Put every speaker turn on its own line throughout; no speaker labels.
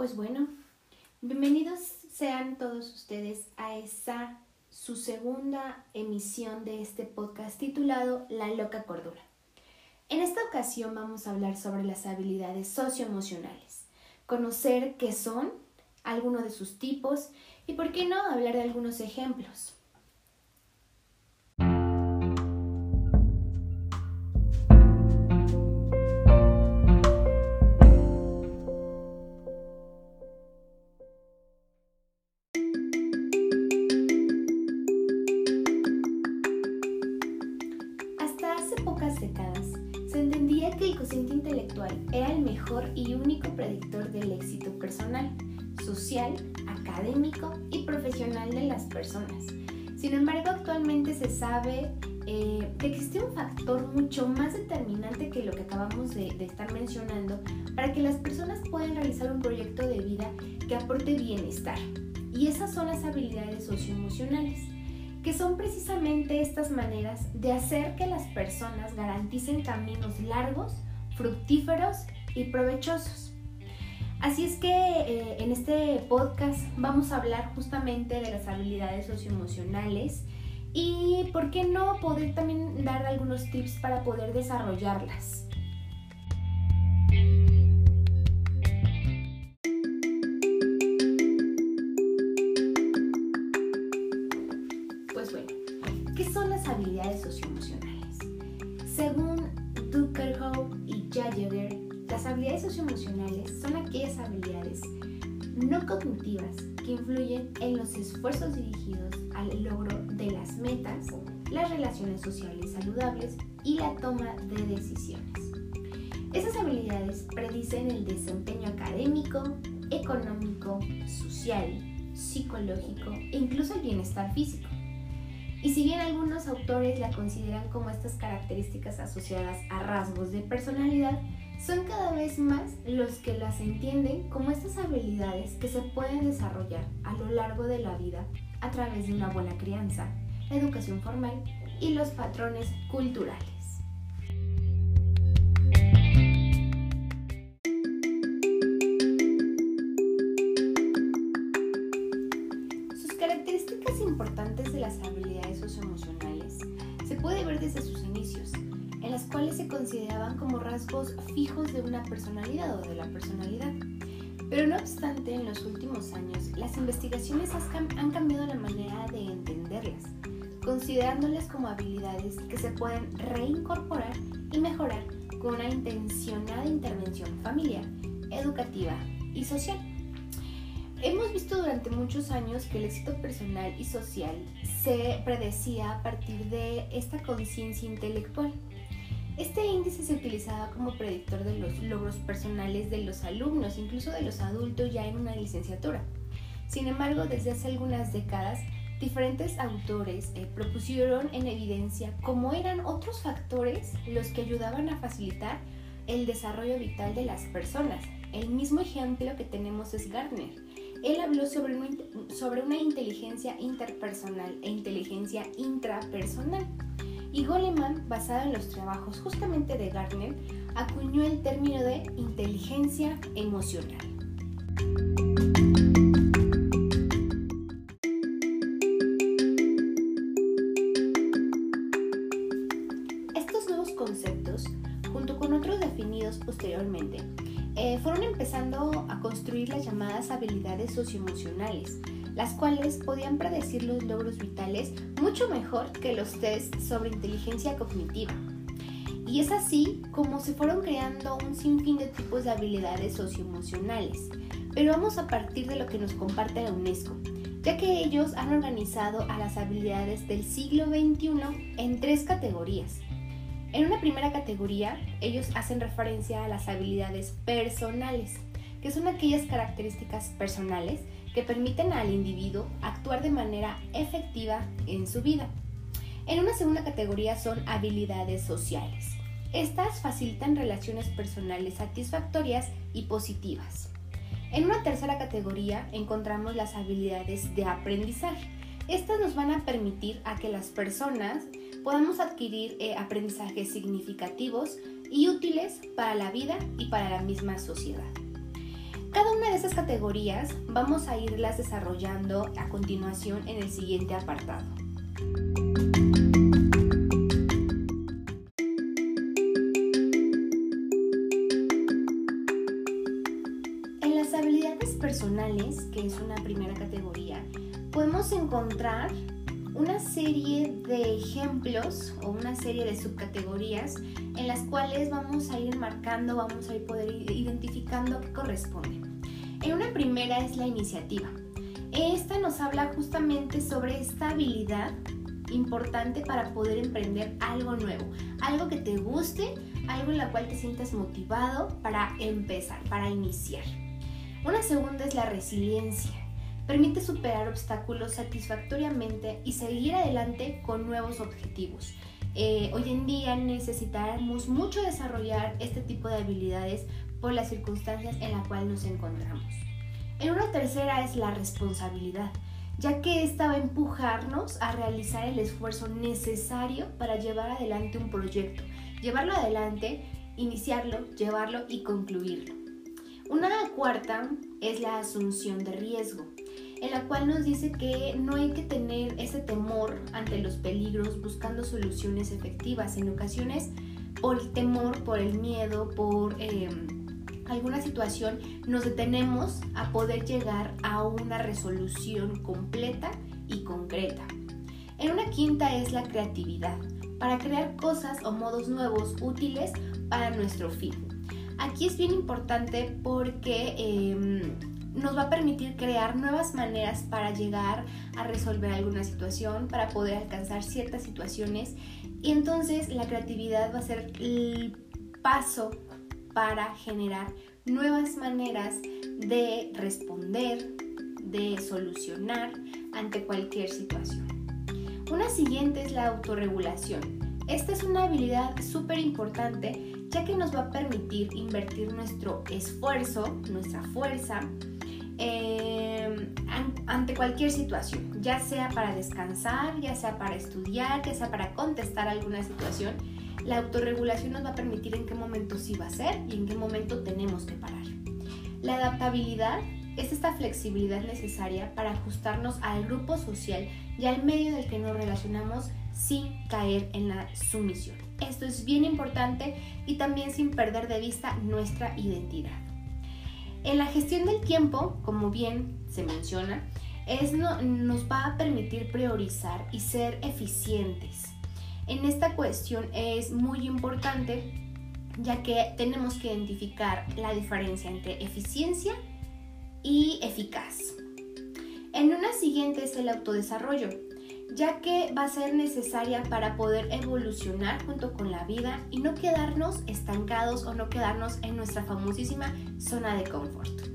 Pues bueno, bienvenidos sean todos ustedes a esa su segunda emisión de este podcast titulado La loca cordura. En esta ocasión vamos a hablar sobre las habilidades socioemocionales, conocer qué son, algunos de sus tipos y por qué no hablar de algunos ejemplos. Era el mejor y único predictor del éxito personal, social, académico y profesional de las personas. Sin embargo, actualmente se sabe eh, que existe un factor mucho más determinante que lo que acabamos de, de estar mencionando para que las personas puedan realizar un proyecto de vida que aporte bienestar. Y esas son las habilidades socioemocionales que son precisamente estas maneras de hacer que las personas garanticen caminos largos fructíferos y provechosos. Así es que eh, en este podcast vamos a hablar justamente de las habilidades socioemocionales y por qué no poder también dar algunos tips para poder desarrollarlas. Según Dukerhoff las habilidades socioemocionales son aquellas habilidades no cognitivas que influyen en los esfuerzos dirigidos al logro de las metas, las relaciones sociales saludables y la toma de decisiones. Esas habilidades predicen el desempeño académico, económico, social, psicológico e incluso el bienestar físico. Y si bien algunos autores la consideran como estas características asociadas a rasgos de personalidad, son cada vez más los que las entienden como estas habilidades que se pueden desarrollar a lo largo de la vida a través de una buena crianza, la educación formal y los patrones culturales. Puede ver desde sus inicios, en las cuales se consideraban como rasgos fijos de una personalidad o de la personalidad. Pero no obstante, en los últimos años, las investigaciones han cambiado la manera de entenderlas, considerándolas como habilidades que se pueden reincorporar y mejorar con una intencionada intervención familiar, educativa y social. Hemos visto durante muchos años que el éxito personal y social se predecía a partir de esta conciencia intelectual. Este índice se utilizaba como predictor de los logros personales de los alumnos, incluso de los adultos ya en una licenciatura. Sin embargo, desde hace algunas décadas, diferentes autores eh, propusieron en evidencia cómo eran otros factores los que ayudaban a facilitar el desarrollo vital de las personas. El mismo ejemplo que tenemos es Gardner él habló sobre una, sobre una inteligencia interpersonal e inteligencia intrapersonal. Y Goleman, basado en los trabajos justamente de Gardner, acuñó el término de inteligencia emocional. Habilidades socioemocionales, las cuales podían predecir los logros vitales mucho mejor que los tests sobre inteligencia cognitiva. Y es así como se fueron creando un sinfín de tipos de habilidades socioemocionales. Pero vamos a partir de lo que nos comparte la UNESCO, ya que ellos han organizado a las habilidades del siglo XXI en tres categorías en una primera categoría, ellos hacen referencia a las habilidades personales, que son aquellas características personales que permiten al individuo actuar de manera efectiva en su vida. En una segunda categoría son habilidades sociales. Estas facilitan relaciones personales satisfactorias y positivas. En una tercera categoría encontramos las habilidades de aprendizaje. Estas nos van a permitir a que las personas podamos adquirir eh, aprendizajes significativos y útiles para la vida y para la misma sociedad. Cada una de esas categorías vamos a irlas desarrollando a continuación en el siguiente apartado. En las habilidades personales, que es una primera categoría, podemos encontrar una serie de ejemplos o una serie de subcategorías en las cuales vamos a ir marcando, vamos a ir poder identificando qué corresponde. En una primera es la iniciativa. Esta nos habla justamente sobre esta habilidad importante para poder emprender algo nuevo, algo que te guste, algo en la cual te sientas motivado para empezar, para iniciar. Una segunda es la resiliencia permite superar obstáculos satisfactoriamente y seguir adelante con nuevos objetivos. Eh, hoy en día necesitamos mucho desarrollar este tipo de habilidades por las circunstancias en las cuales nos encontramos. En una tercera es la responsabilidad, ya que esta va a empujarnos a realizar el esfuerzo necesario para llevar adelante un proyecto, llevarlo adelante, iniciarlo, llevarlo y concluirlo. Una cuarta es la asunción de riesgo en la cual nos dice que no hay que tener ese temor ante los peligros buscando soluciones efectivas. En ocasiones, por el temor, por el miedo, por em, alguna situación, nos detenemos a poder llegar a una resolución completa y concreta. En una quinta es la creatividad, para crear cosas o modos nuevos útiles para nuestro fin. Aquí es bien importante porque em, nos va a permitir crear nuevas maneras para llegar a resolver alguna situación, para poder alcanzar ciertas situaciones. Y entonces la creatividad va a ser el paso para generar nuevas maneras de responder, de solucionar ante cualquier situación. Una siguiente es la autorregulación. Esta es una habilidad súper importante ya que nos va a permitir invertir nuestro esfuerzo, nuestra fuerza, Em, ante cualquier situación, ya sea para descansar, ya sea para estudiar, ya sea para contestar alguna situación, la autorregulación nos va a permitir en qué momento sí va a ser y en qué momento tenemos que parar. La adaptabilidad es esta flexibilidad necesaria para ajustarnos al grupo social y al medio del que nos relacionamos sin caer en la sumisión. Esto es bien importante y también sin perder de vista nuestra identidad. En la gestión del tiempo, como bien se menciona, es nos va a permitir priorizar y ser eficientes. En esta cuestión es muy importante ya que tenemos que identificar la diferencia entre eficiencia y eficaz. En una siguiente es el autodesarrollo ya que va a ser necesaria para poder evolucionar junto con la vida y no quedarnos estancados o no quedarnos en nuestra famosísima zona de confort.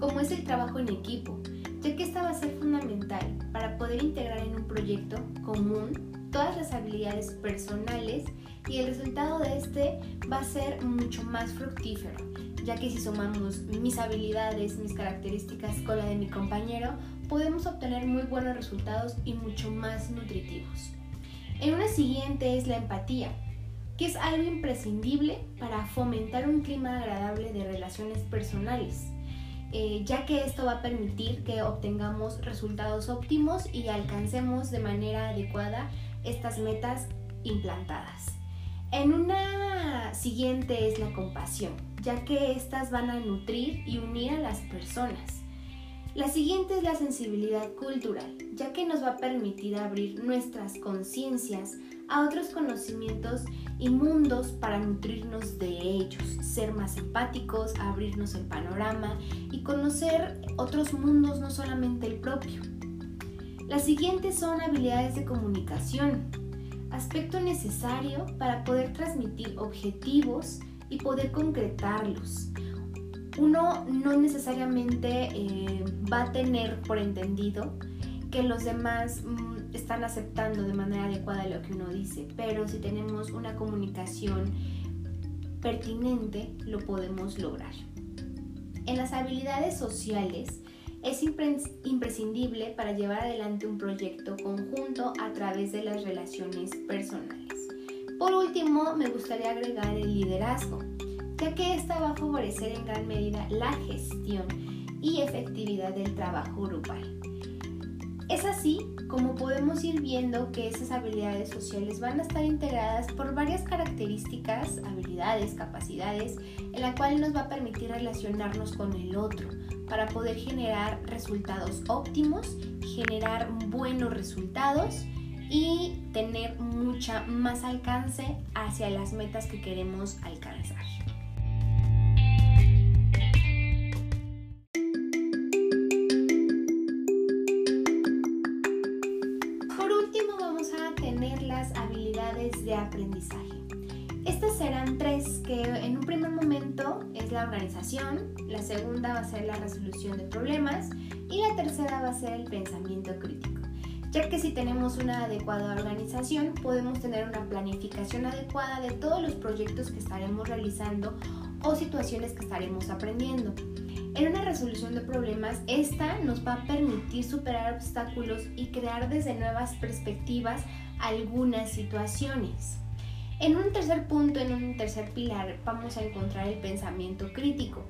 Como es el trabajo en equipo, ya que esta va a ser fundamental para poder integrar en un proyecto común todas las habilidades personales y el resultado de este va a ser mucho más fructífero, ya que si sumamos mis habilidades, mis características con la de mi compañero, podemos obtener muy buenos resultados y mucho más nutritivos. En una siguiente es la empatía, que es algo imprescindible para fomentar un clima agradable de relaciones personales. Eh, ya que esto va a permitir que obtengamos resultados óptimos y alcancemos de manera adecuada estas metas implantadas. En una siguiente es la compasión, ya que estas van a nutrir y unir a las personas. La siguiente es la sensibilidad cultural, ya que nos va a permitir abrir nuestras conciencias a otros conocimientos y mundos para nutrirnos de ellos, ser más empáticos, abrirnos el panorama y conocer otros mundos, no solamente el propio. Las siguientes son habilidades de comunicación, aspecto necesario para poder transmitir objetivos y poder concretarlos. Uno no necesariamente eh, va a tener por entendido que los demás mm, están aceptando de manera adecuada lo que uno dice, pero si tenemos una comunicación pertinente lo podemos lograr. En las habilidades sociales es imprescindible para llevar adelante un proyecto conjunto a través de las relaciones personales. Por último, me gustaría agregar el liderazgo, ya que esta va a favorecer en gran medida la gestión y efectividad del trabajo grupal. Es así como podemos ir viendo que esas habilidades sociales van a estar integradas por varias características, habilidades, capacidades, en la cual nos va a permitir relacionarnos con el otro para poder generar resultados óptimos, generar buenos resultados y tener mucha más alcance hacia las metas que queremos alcanzar. Serán tres que en un primer momento es la organización, la segunda va a ser la resolución de problemas y la tercera va a ser el pensamiento crítico. Ya que si tenemos una adecuada organización podemos tener una planificación adecuada de todos los proyectos que estaremos realizando o situaciones que estaremos aprendiendo. En una resolución de problemas, esta nos va a permitir superar obstáculos y crear desde nuevas perspectivas algunas situaciones. En un tercer punto, en un tercer pilar, vamos a encontrar el pensamiento crítico,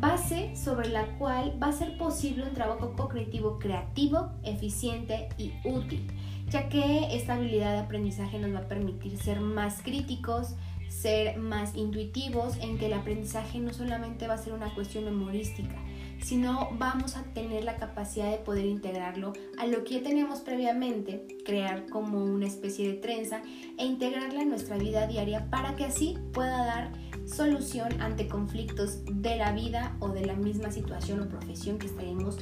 base sobre la cual va a ser posible un trabajo cognitivo creativo, eficiente y útil, ya que esta habilidad de aprendizaje nos va a permitir ser más críticos, ser más intuitivos, en que el aprendizaje no solamente va a ser una cuestión memorística, sino vamos a tener la capacidad de poder integrarlo a lo que ya teníamos previamente, crear como una especie de trenza e integrarla en nuestra vida diaria para que así pueda dar solución ante conflictos de la vida o de la misma situación o profesión que estaremos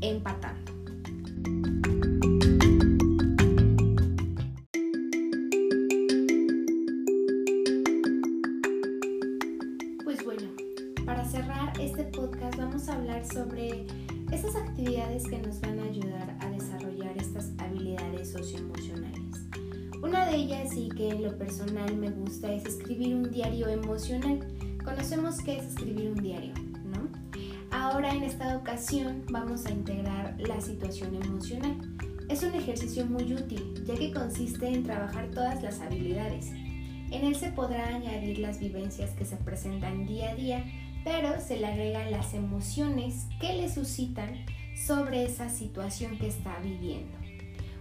empatando. En lo personal me gusta es escribir un diario emocional. Conocemos qué es escribir un diario, ¿no? Ahora en esta ocasión vamos a integrar la situación emocional. Es un ejercicio muy útil ya que consiste en trabajar todas las habilidades. En él se podrá añadir las vivencias que se presentan día a día pero se le agregan las emociones que le suscitan sobre esa situación que está viviendo.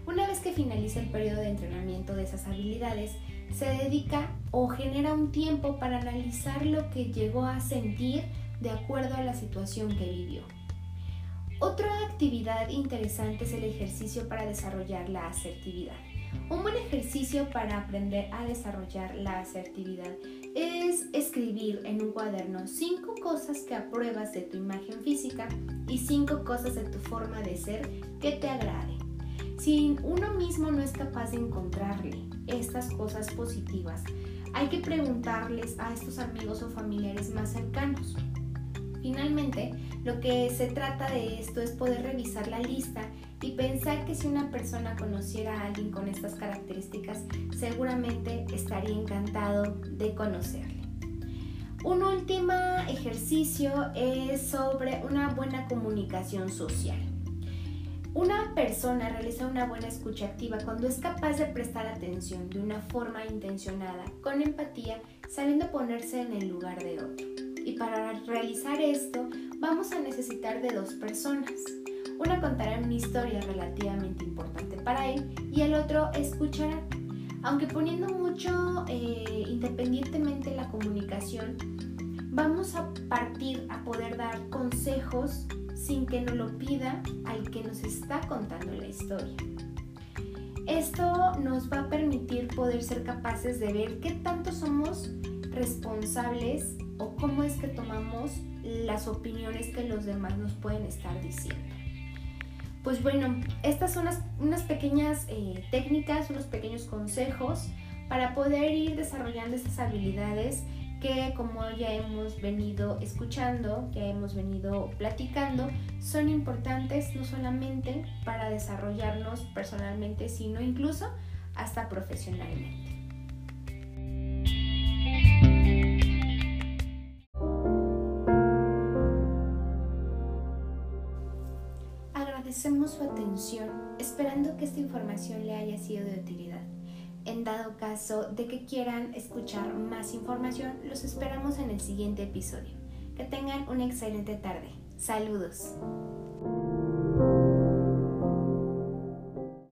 Una vez que finaliza el periodo de entrenamiento de esas habilidades, se dedica o genera un tiempo para analizar lo que llegó a sentir de acuerdo a la situación que vivió. Otra actividad interesante es el ejercicio para desarrollar la asertividad. Un buen ejercicio para aprender a desarrollar la asertividad es escribir en un cuaderno cinco cosas que apruebas de tu imagen física y cinco cosas de tu forma de ser que te agrade. Si uno mismo no es capaz de encontrarle estas cosas positivas, hay que preguntarles a estos amigos o familiares más cercanos. Finalmente, lo que se trata de esto es poder revisar la lista y pensar que si una persona conociera a alguien con estas características, seguramente estaría encantado de conocerle. Un último ejercicio es sobre una buena comunicación social. Una persona realiza una buena escucha activa cuando es capaz de prestar atención de una forma intencionada, con empatía, sabiendo ponerse en el lugar de otro. Y para realizar esto vamos a necesitar de dos personas. Una contará una historia relativamente importante para él y el otro escuchará. Aunque poniendo mucho eh, independientemente la comunicación, vamos a partir a poder dar consejos sin que nos lo pida al que nos está contando la historia. Esto nos va a permitir poder ser capaces de ver qué tanto somos responsables o cómo es que tomamos las opiniones que los demás nos pueden estar diciendo. Pues bueno, estas son unas, pequeñas eh, técnicas, unos pequeños consejos para poder ir desarrollando estas habilidades que como ya hemos venido escuchando, ya hemos venido platicando, son importantes no solamente para desarrollarnos personalmente, sino incluso hasta profesionalmente. Agradecemos su atención, esperando que esta información le haya sido de utilidad. En dado caso de que quieran escuchar más información, los esperamos en el siguiente episodio. Que tengan una excelente tarde. Saludos.